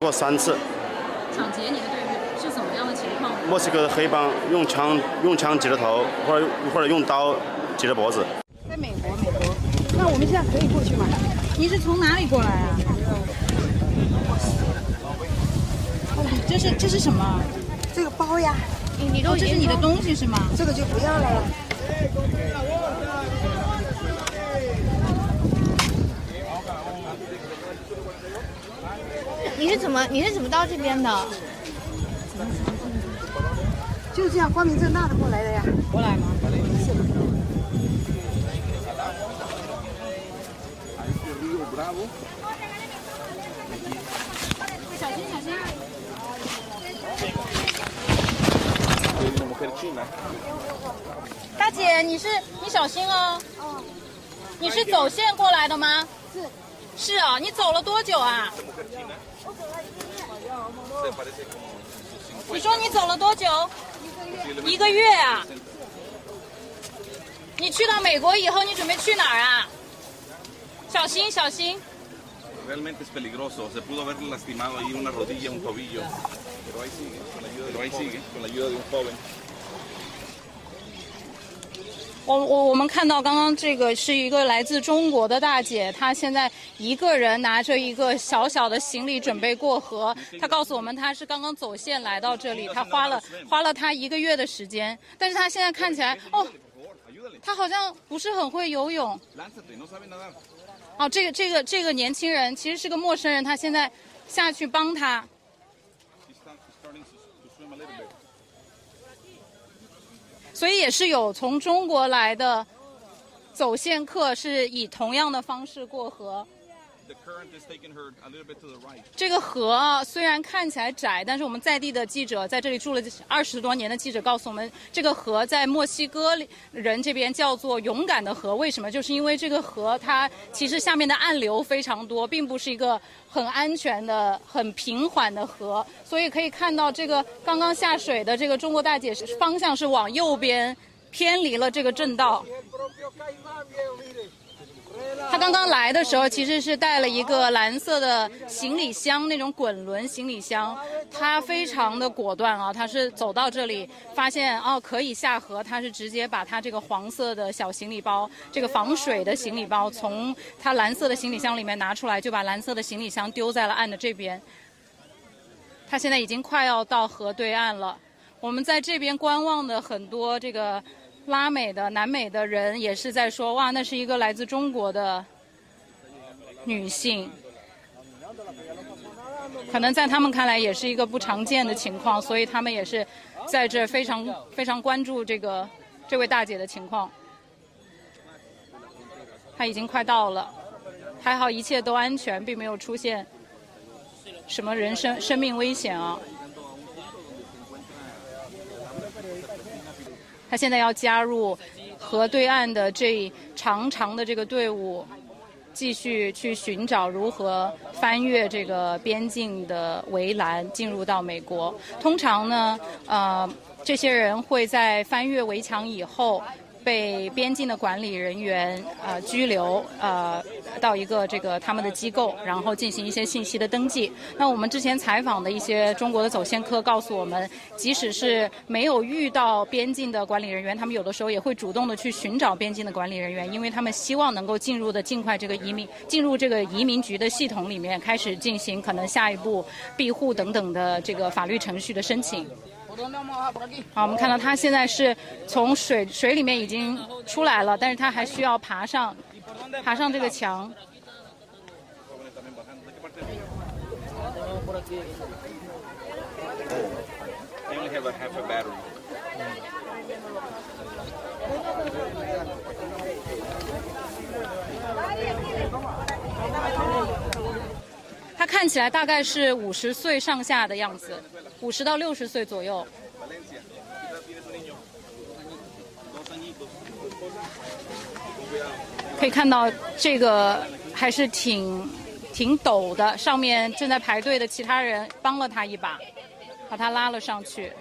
过三次。抢劫你的队伍是怎么样的情况？墨西哥的黑帮用枪用枪挤着头，或者或者用刀挤着脖子。在美国，美国。那我们现在可以过去吗？你是从哪里过来啊？这是这是什么？这个包呀。你你都这是你的东西是吗？这个就不要了。你是怎么你是怎么到这边的？就这样光明正大的过来的呀。过来吗？是。小心小心。大姐，你是你小心哦。哦。你是走线过来的吗？是。是啊，你走了多久啊？你说你走了多久？一个月啊！你去到美国以后，你准备去哪儿啊？小心小心！我我我们看到刚刚这个是一个来自中国的大姐，她现在一个人拿着一个小小的行李准备过河。她告诉我们，她是刚刚走线来到这里，她花了花了她一个月的时间，但是她现在看起来，哦，她好像不是很会游泳。哦，这个这个这个年轻人其实是个陌生人，他现在下去帮他。所以也是有从中国来的走线客，是以同样的方式过河。这个河虽然看起来窄，但是我们在地的记者在这里住了二十多年的记者告诉我们，这个河在墨西哥人这边叫做“勇敢的河”。为什么？就是因为这个河它其实下面的暗流非常多，并不是一个很安全的、很平缓的河。所以可以看到，这个刚刚下水的这个中国大姐方向是往右边偏离了这个正道。他刚刚来的时候，其实是带了一个蓝色的行李箱，那种滚轮行李箱。他非常的果断啊，他是走到这里，发现哦可以下河，他是直接把他这个黄色的小行李包，这个防水的行李包，从他蓝色的行李箱里面拿出来，就把蓝色的行李箱丢在了岸的这边。他现在已经快要到河对岸了，我们在这边观望的很多这个。拉美的、南美的人也是在说：“哇，那是一个来自中国的女性，可能在他们看来也是一个不常见的情况，所以他们也是在这非常非常关注这个这位大姐的情况。她已经快到了，还好一切都安全，并没有出现什么人身生命危险啊。”他现在要加入河对岸的这长长的这个队伍，继续去寻找如何翻越这个边境的围栏，进入到美国。通常呢，呃，这些人会在翻越围墙以后，被边境的管理人员呃拘留呃到一个这个他们的机构，然后进行一些信息的登记。那我们之前采访的一些中国的走线客告诉我们，即使是没有遇到边境的管理人员，他们有的时候也会主动的去寻找边境的管理人员，因为他们希望能够进入的尽快这个移民进入这个移民局的系统里面，开始进行可能下一步庇护等等的这个法律程序的申请。好，我们看到他现在是从水水里面已经出来了，但是他还需要爬上爬上这个墙。他看起来大概是五十岁上下的样子。五十到六十岁左右，可以看到这个还是挺挺陡的，上面正在排队的其他人帮了他一把，把他拉了上去。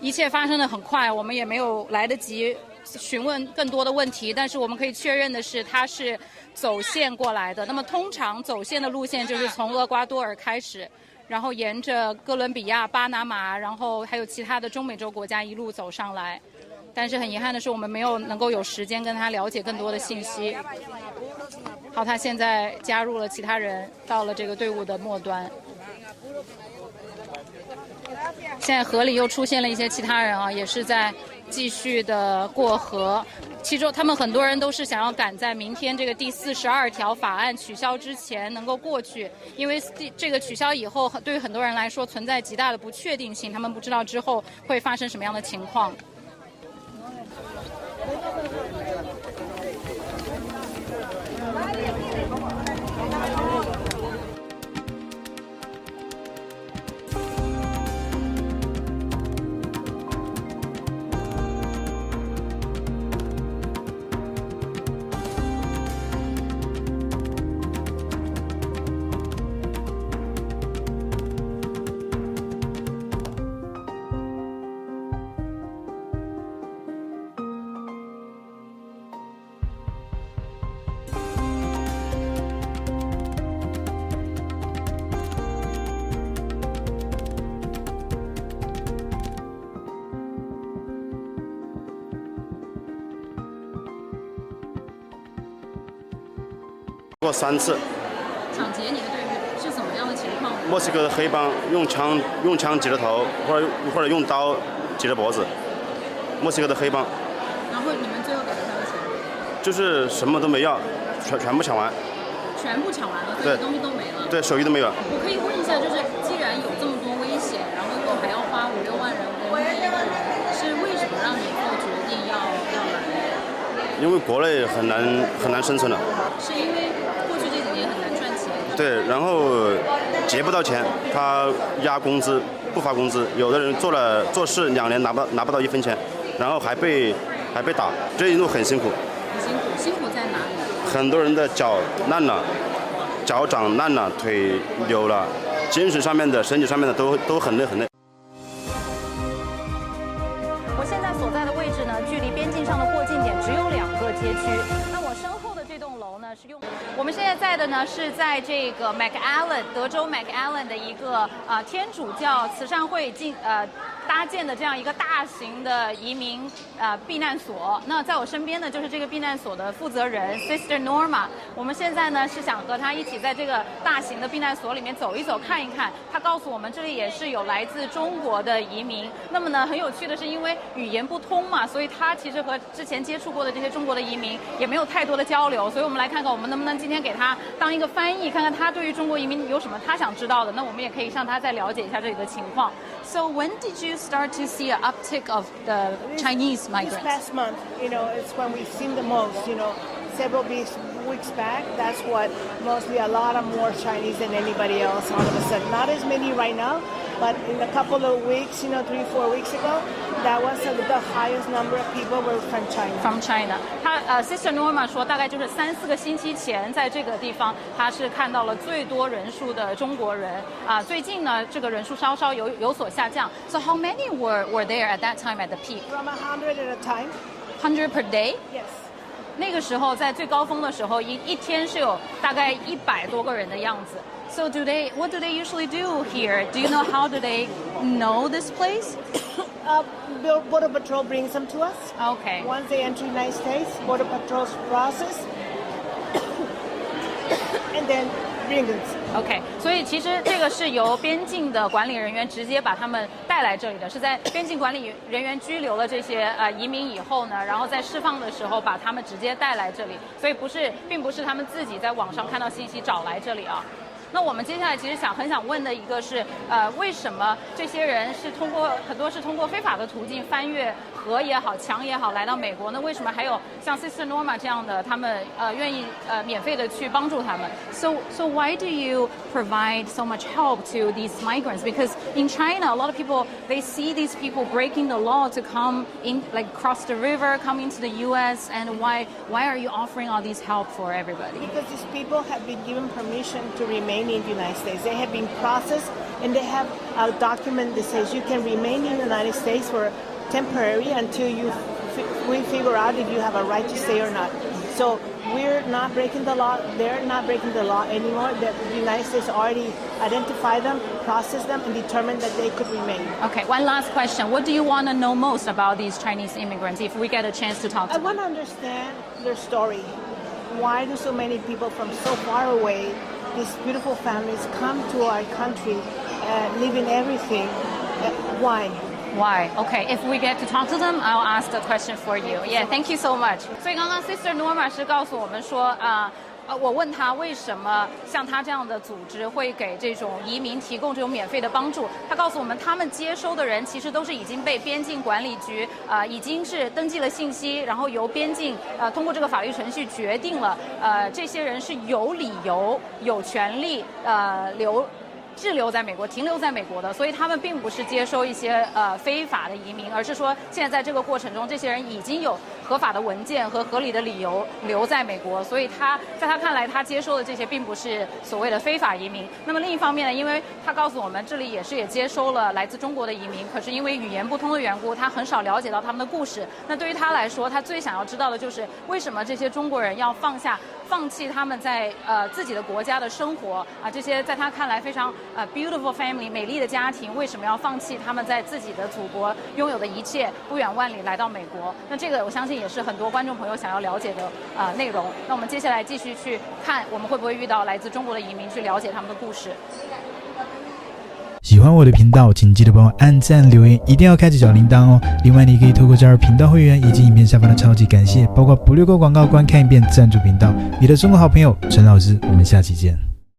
一切发生的很快，我们也没有来得及询问更多的问题，但是我们可以确认的是，他是走线过来的。那么通常走线的路线就是从厄瓜多尔开始，然后沿着哥伦比亚、巴拿马，然后还有其他的中美洲国家一路走上来。但是很遗憾的是，我们没有能够有时间跟他了解更多的信息。好，他现在加入了其他人，到了这个队伍的末端。现在河里又出现了一些其他人啊，也是在继续的过河。其中他们很多人都是想要赶在明天这个第四十二条法案取消之前能够过去，因为这个取消以后，对于很多人来说存在极大的不确定性，他们不知道之后会发生什么样的情况。过三次。抢劫你的队伍是怎么样的情况？墨西哥的黑帮用枪用枪挤着头，或者或者用刀挤着脖子。墨西哥的黑帮。然后你们最后给了他们钱？就是什么都没要，全全部抢完。全部抢完了，所有东西都没了。对，手艺都没有。我可以问一下，就是既然有这么多危险，然后又还要花五六万人民币，是为什么让你做决定要要来？因为国内很难很难生存了。是因为。对，然后结不到钱，他压工资，不发工资。有的人做了做事两年拿不到拿不到一分钱，然后还被还被打，这一路很辛苦。很辛苦，辛苦在哪里？很多人的脚烂了，脚长烂了，腿扭了，精神上面的、身体上面的都都很累很累。我现在所在的位置呢，距离边境上的过境点只有两个街区。那是用。我们现在在的呢，是在这个 McAllen 德州 McAllen 的一个、呃、天主教慈善会进呃搭建的这样一个大型的移民呃避难所。那在我身边呢，就是这个避难所的负责人 Sister Norma。我们现在呢是想和她一起在这个大型的避难所里面走一走，看一看。她告诉我们，这里也是有来自中国的移民。那么呢，很有趣的是，因为语言不通嘛，所以她其实和之前接触过的这些中国的移民也没有太多的交流。所以我们来看看，我们能不能。今天给他当一个翻译，看看他对于中国移民有什么他想知道的。那我们也可以向他再了解一下这里的情况。So when did you start to see an uptick of the Chinese migrants? This past month, you know, it's when we've seen the most. You know, several weeks weeks back, that's what mostly a lot of more Chinese than anybody else. All of a sudden, not as many right now. But in a couple of weeks, you know, three, four weeks ago, that was the highest number of people were from China. From China. 他呃，Sister Norma 说，大概就是三四个星期前，在这个地方，他是看到了最多人数的中国人。啊、呃，最近呢，这个人数稍稍有有所下降。So how many were were there at that time at the peak? From a hundred at a time. Hundred per day? Yes. 那个时候在最高峰的时候，一一天是有大概一百多个人的样子。 So do they? What do they usually do here? Do you know how do they know this place? uh, Border Patrol brings them to us. Okay. Once they enter the United States, Border Patrol's process, and then bring them. OK，所以其实这个是由边境的管理人员直接把他们带来这里的，是在边境管理人员拘留了这些呃移民以后呢，然后在释放的时候把他们直接带来这里，所以不是，并不是他们自己在网上看到信息找来这里啊。 那我们接下来其实想很想问的一个是，呃，为什么这些人是通过很多是通过非法的途径翻越河也好、墙也好来到美国呢？为什么还有像 Sister Norma 这样的他们呃愿意呃免费的去帮助他们？So so why do you provide so much help to these migrants? Because in China, a lot of people they see these people breaking the law to come in, like cross the river, come into the U.S. And why why are you offering all these help for everybody? Because these people have been given permission to remain. in the United States. They have been processed and they have a document that says you can remain in the United States for temporary until you we figure out if you have a right to stay or not. So we're not breaking the law. They're not breaking the law anymore. The United States already identified them, processed them, and determined that they could remain. Okay, one last question. What do you want to know most about these Chinese immigrants if we get a chance to talk to I them? want to understand their story. Why do so many people from so far away, these beautiful families, come to our country, uh, leaving everything? Uh, why? Why? Okay, if we get to talk to them, I'll ask the question for you. Yeah, thank you so much. 所以刚刚 Sister Norma 是告诉我们说啊。 呃，我问他为什么像他这样的组织会给这种移民提供这种免费的帮助？他告诉我们，他们接收的人其实都是已经被边境管理局呃已经是登记了信息，然后由边境呃通过这个法律程序决定了，呃这些人是有理由、有权利呃留。滞留在美国、停留在美国的，所以他们并不是接收一些呃非法的移民，而是说现在在这个过程中，这些人已经有合法的文件和合理的理由留在美国，所以他在他看来，他接收的这些并不是所谓的非法移民。那么另一方面呢，因为他告诉我们，这里也是也接收了来自中国的移民，可是因为语言不通的缘故，他很少了解到他们的故事。那对于他来说，他最想要知道的就是为什么这些中国人要放下。放弃他们在呃自己的国家的生活啊，这些在他看来非常呃 beautiful family 美丽的家庭，为什么要放弃他们在自己的祖国拥有的一切，不远万里来到美国？那这个我相信也是很多观众朋友想要了解的啊、内容。那我们接下来继续去看，我们会不会遇到来自中国的移民，去了解他们的故事。喜欢我的频道，请记得帮我按赞、留言，一定要开启小铃铛哦。另外，你可以透过加入频道会员以及影片下方的超级感谢，包括不略过广告、观看一遍赞助频道。你的中国好朋友陈老师，我们下期见。